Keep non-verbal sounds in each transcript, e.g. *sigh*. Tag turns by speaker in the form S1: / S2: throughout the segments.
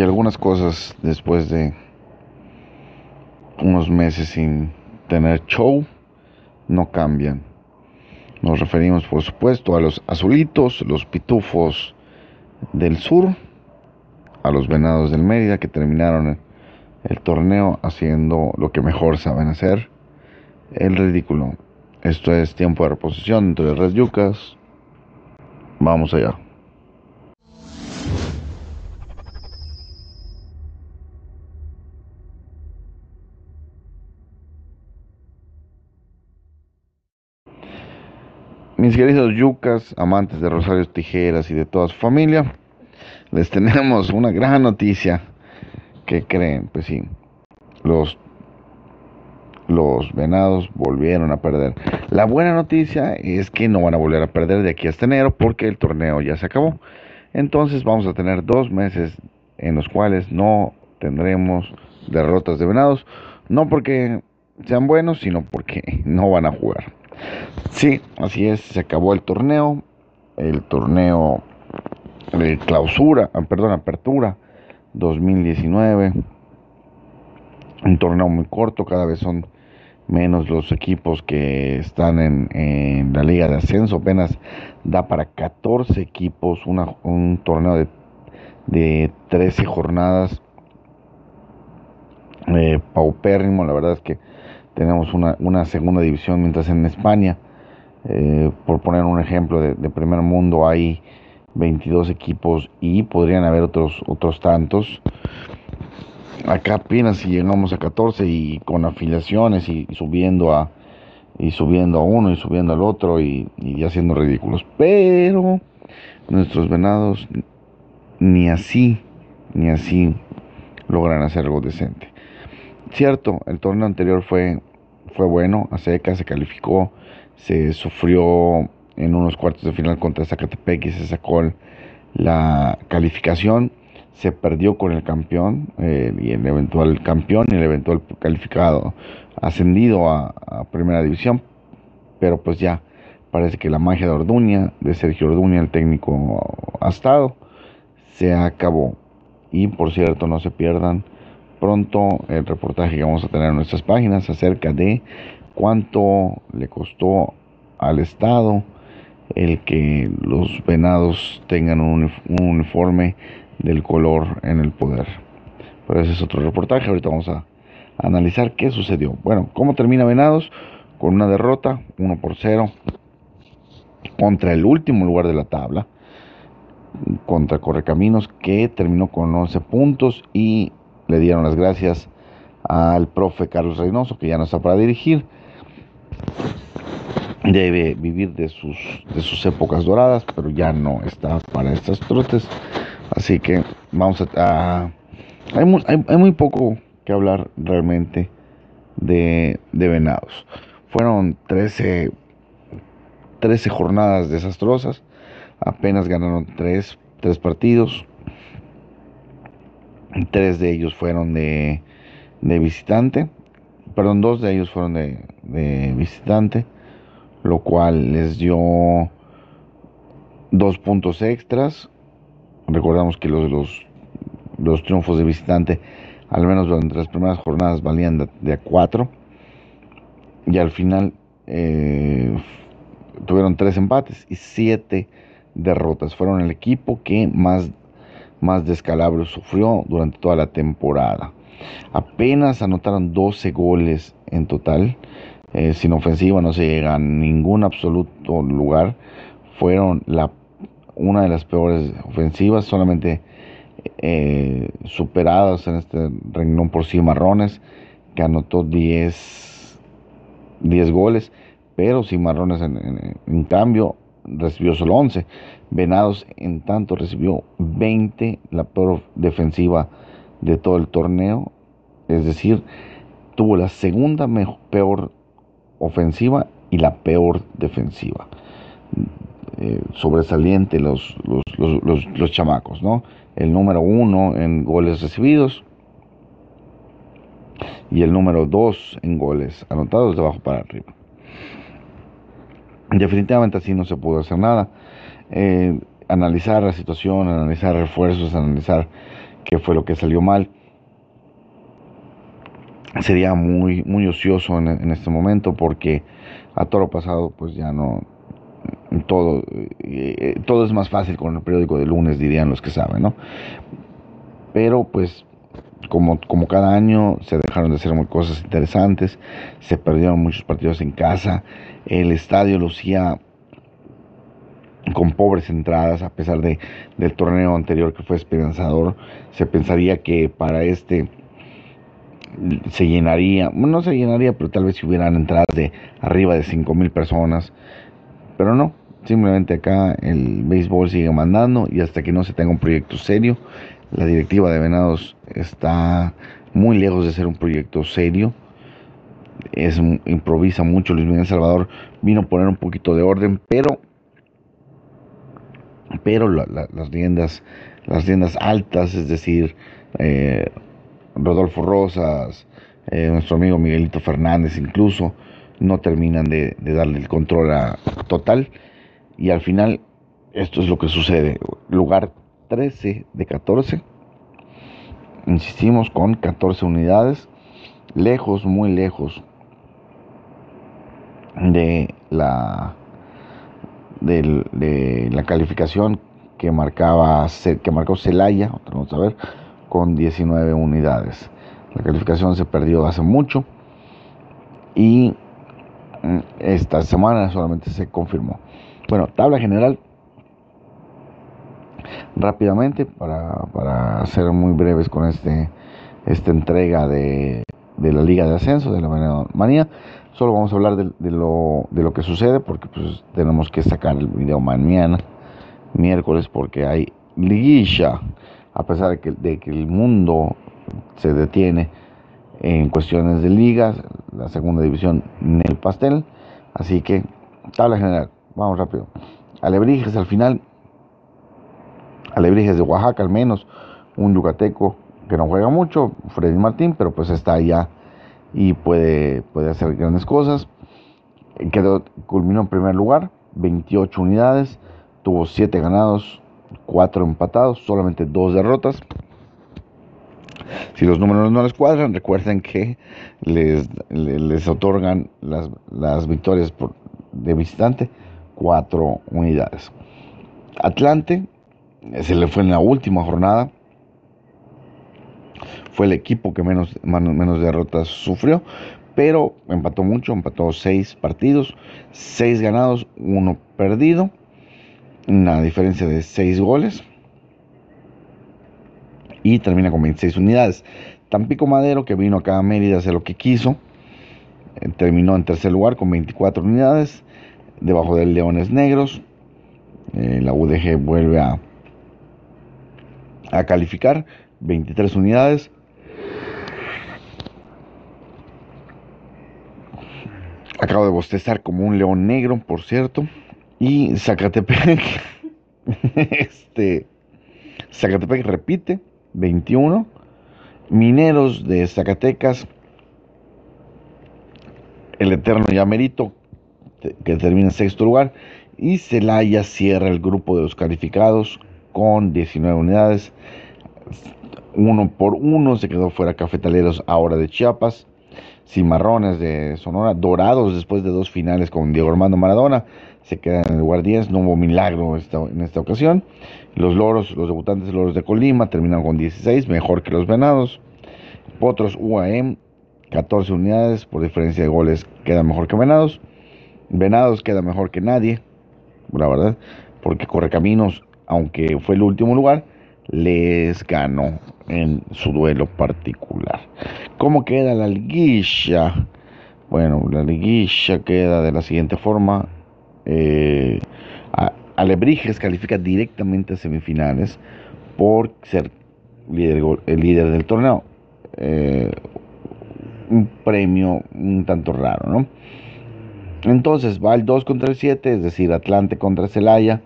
S1: Y algunas cosas después de unos meses sin tener show no cambian. Nos referimos por supuesto a los azulitos, los pitufos del sur, a los venados del Mérida que terminaron el torneo haciendo lo que mejor saben hacer, el ridículo. Esto es tiempo de reposición entre las yucas. Vamos allá. Mis queridos yucas, amantes de Rosario Tijeras y de toda su familia, les tenemos una gran noticia. que creen? Pues sí, los, los venados volvieron a perder. La buena noticia es que no van a volver a perder de aquí hasta enero porque el torneo ya se acabó. Entonces vamos a tener dos meses en los cuales no tendremos derrotas de venados. No porque sean buenos, sino porque *laughs* no van a jugar. Sí, así es, se acabó el torneo, el torneo de clausura, ah, perdón, apertura 2019, un torneo muy corto, cada vez son menos los equipos que están en, la liga de ascenso, apenas da para 14 equipos un torneo de, de 13 jornadas, eh, paupérrimo, la verdad es que tenemos una, una segunda división, mientras en España, eh, por poner un ejemplo de, primer mundo, hay 22 equipos y podrían haber otros, otros tantos. Acá apenas si llegamos a 14 y con afiliaciones y, subiendo a y subiendo a uno y subiendo al otro y, y haciendo ridículos. Pero nuestros venados ni así, ni así logran hacer algo decente. Cierto, el torneo anterior fue fue bueno, a seca se calificó, se sufrió en unos cuartos de final contra Zacatepec y se sacó la calificación, se perdió con el campeón y el eventual campeón y el eventual calificado ascendido a, primera división, pero pues ya parece que la magia de Orduña, de Sergio Orduña, el técnico ha se acabó. Y por cierto, no se pierdan pronto el reportaje que vamos a tener en nuestras páginas acerca de cuánto le costó al Estado el que los venados tengan un, uniforme del color en el poder. Pero ese es otro reportaje, ahorita vamos a, analizar qué sucedió. Bueno, ¿cómo termina Venados? Con una derrota, 1 por 0, contra el último lugar de la tabla, contra Correcaminos, que terminó con 11 puntos y le dieron las gracias al profe Carlos Reynoso, que ya no está para dirigir. Debe vivir de sus, de sus épocas doradas, pero ya no está para estas trotes. Así que vamos a... hay, muy, poco que hablar realmente de, de Venados. Fueron 13, 13 jornadas desastrosas. Apenas ganaron 3, 3 partidos. Tres de ellos fueron de, visitante. Perdón, dos de ellos fueron de, visitante. Lo cual les dio dos puntos extras. Recordamos que los, los, triunfos de visitante, al menos durante las primeras jornadas, valían de, a cuatro. Y al final eh, tuvieron tres empates y siete derrotas. Fueron el equipo que más más descalabros sufrió durante toda la temporada. Apenas anotaron 12 goles en total. Eh, sin ofensiva no se llega a ningún absoluto lugar. Fueron la, una de las peores ofensivas, solamente eh, superadas en este renglón por Cimarrones, que anotó 10, 10 goles, pero Cimarrones en, en cambio recibió solo 11. Venados, en tanto, recibió 20, la peor defensiva de todo el torneo. Es decir, tuvo la segunda peor ofensiva y la peor defensiva. Eh, sobresaliente los, los, chamacos, ¿no? El número uno en goles recibidos y el número dos en goles anotados de abajo para arriba. Definitivamente así no se pudo hacer nada. Eh, analizar la situación, analizar refuerzos, analizar qué fue lo que salió mal. Sería muy, muy ocioso en, este momento porque a toro pasado pues ya no, todo, eh, todo es más fácil con el periódico de lunes, dirían los que saben, ¿no? Pero pues como, como cada año se dejaron de hacer muy cosas interesantes, se perdieron muchos partidos en casa, el estadio lucía con pobres entradas a pesar de, del torneo anterior que fue esperanzador, se pensaría que para este se llenaría, no se llenaría, pero tal vez si hubieran entradas de arriba de 5 mil personas, pero no, simplemente acá el béisbol sigue mandando y hasta que no se tenga un proyecto serio, la directiva de Venados está muy lejos de ser un proyecto serio. Es, improvisa mucho. Luis Miguel Salvador vino a poner un poquito de orden, pero, pero las riendas, las riendas altas, es decir, eh, Rodolfo Rosas, eh, nuestro amigo Miguelito Fernández, incluso, no terminan de, darle el control a, total. Y al final, esto es lo que sucede. Lugar 13 de 14. Insistimos con 14 unidades, lejos, muy lejos de la de, la calificación que marcaba que marcó Celaya, vamos a ver, con 19 unidades. La calificación se perdió hace mucho y mm, esta semana solamente se confirmó. Bueno, tabla general rápidamente para, ser muy breves con este esta entrega de, la Liga de Ascenso, de la Manía. Solo vamos a hablar de, lo, de lo que sucede porque pues tenemos que sacar el video mañana, miércoles, porque hay liguilla, a pesar de que, el mundo se detiene en cuestiones de ligas, la segunda división en el pastel. Así que, tabla general, vamos rápido. Alebrijes al final Alebrijes de Oaxaca al menos, un yucateco que no juega mucho, Freddy Martín, pero pues está allá y puede, puede hacer grandes cosas. Quedó, culminó en primer lugar, 28 unidades, tuvo 7 ganados, 4 empatados, solamente 2 derrotas. Si los números no les cuadran, recuerden que les, les, otorgan las, las victorias por, de visitante 4 unidades. Atlante se le fue en la última jornada. Fue el equipo que menos, menos derrotas sufrió, pero empató mucho, empató seis partidos, seis ganados, uno perdido, una diferencia de seis goles y termina con 26 unidades. Tampico Madero, que vino acá a Mérida a hacer lo que quiso, eh, terminó en tercer lugar con 24 unidades, debajo del Leones Negros. Eh, la UDG vuelve a a calificar, 23 unidades. Acabo de bostezar como un león negro, por cierto. Y Zacatepec, *laughs* este, Zacatepec repite, 21. Mineros de Zacatecas, el Eterno Yamerito, que termina en sexto lugar. Y Celaya cierra el grupo de los calificados con 19 unidades. Uno por uno se quedó fuera Cafetaleros ahora de Chiapas. Cimarrones de Sonora, Dorados después de dos finales con Diego Armando Maradona, se quedan en el 10, no hubo milagro en esta ocasión. Los Loros, los debutantes Loros de Colima, terminaron con 16, mejor que los Venados. Potros UAM, 14 unidades, por diferencia de goles, queda mejor que Venados. Venados queda mejor que nadie, la verdad, porque Correcaminos aunque fue el último lugar, les ganó en su duelo particular. ¿Cómo queda la liguilla? Bueno, la liguilla queda de la siguiente forma. Eh, Alebrijes califica directamente a semifinales por ser líder, el líder del torneo. Eh, un premio un tanto raro, ¿no? Entonces va el 2 contra el 7, es decir, Atlante contra Celaya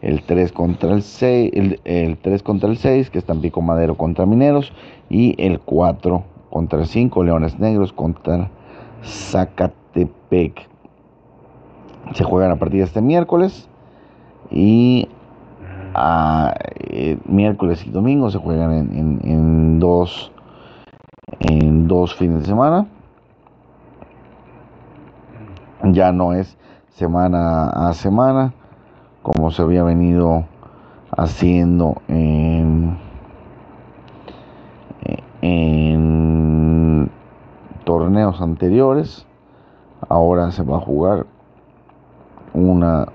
S1: el 3 contra el 6, el, 3 contra el 6, que es Tampico Madero contra Mineros, y el 4 contra el 5, Leones Negros contra Zacatepec. Se juegan a partir de este miércoles y eh, miércoles y domingo se juegan en, dos en dos fines de semana ya no es semana a semana como se había venido haciendo en, en anteriores ahora se va a jugar una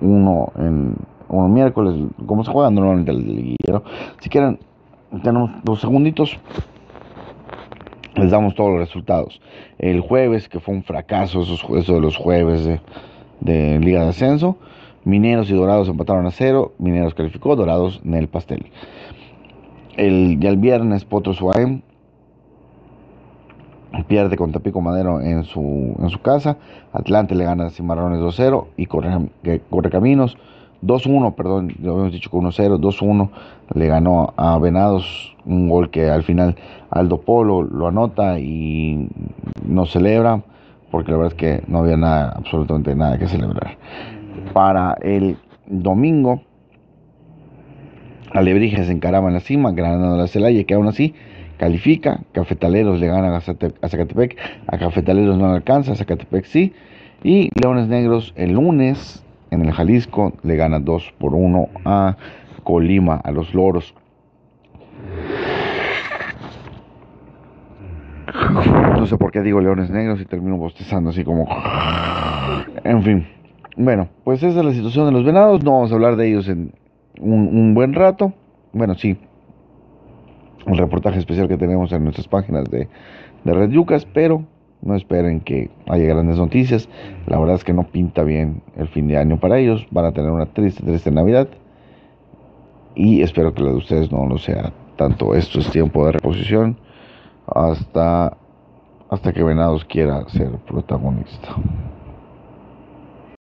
S1: uno en uno miércoles como se juega normalmente el liguero si quieren tenemos dos segunditos les damos todos los resultados el jueves que fue un fracaso esos eso de los jueves de, de Liga de Ascenso Mineros y Dorados empataron a cero. Mineros calificó, Dorados en el pastel. El, ya el viernes, Potros UAM pierde con Tapico Madero en su, en su casa. Atlante le gana a Cimarrones 2-0 y corre, Caminos 2-1, perdón, lo habíamos dicho con 1-0, 2-1 le ganó a Venados un gol que al final Aldo Polo lo anota y no celebra porque la verdad es que no había nada, absolutamente nada que celebrar para el domingo. Alebrije se encaraba en la cima, ganando la Celaya, que aún así califica. Cafetaleros le gana a Zacatepec, a Cafetaleros no le alcanza, a Zacatepec sí. Y Leones Negros el lunes en el Jalisco le gana 2 por 1 a Colima, a los Loros. No sé por qué digo Leones Negros y termino bostezando así como... En fin. Bueno, pues esa es la situación de los venados. No vamos a hablar de ellos en un, buen rato. Bueno, sí. El reportaje especial que tenemos en nuestras páginas de, de Red Yucas, pero no esperen que haya grandes noticias. La verdad es que no pinta bien el fin de año para ellos. Van a tener una triste, triste Navidad. Y espero que la de ustedes no lo sea tanto. Esto es tiempo de reposición hasta, hasta que Venados quiera ser protagonista.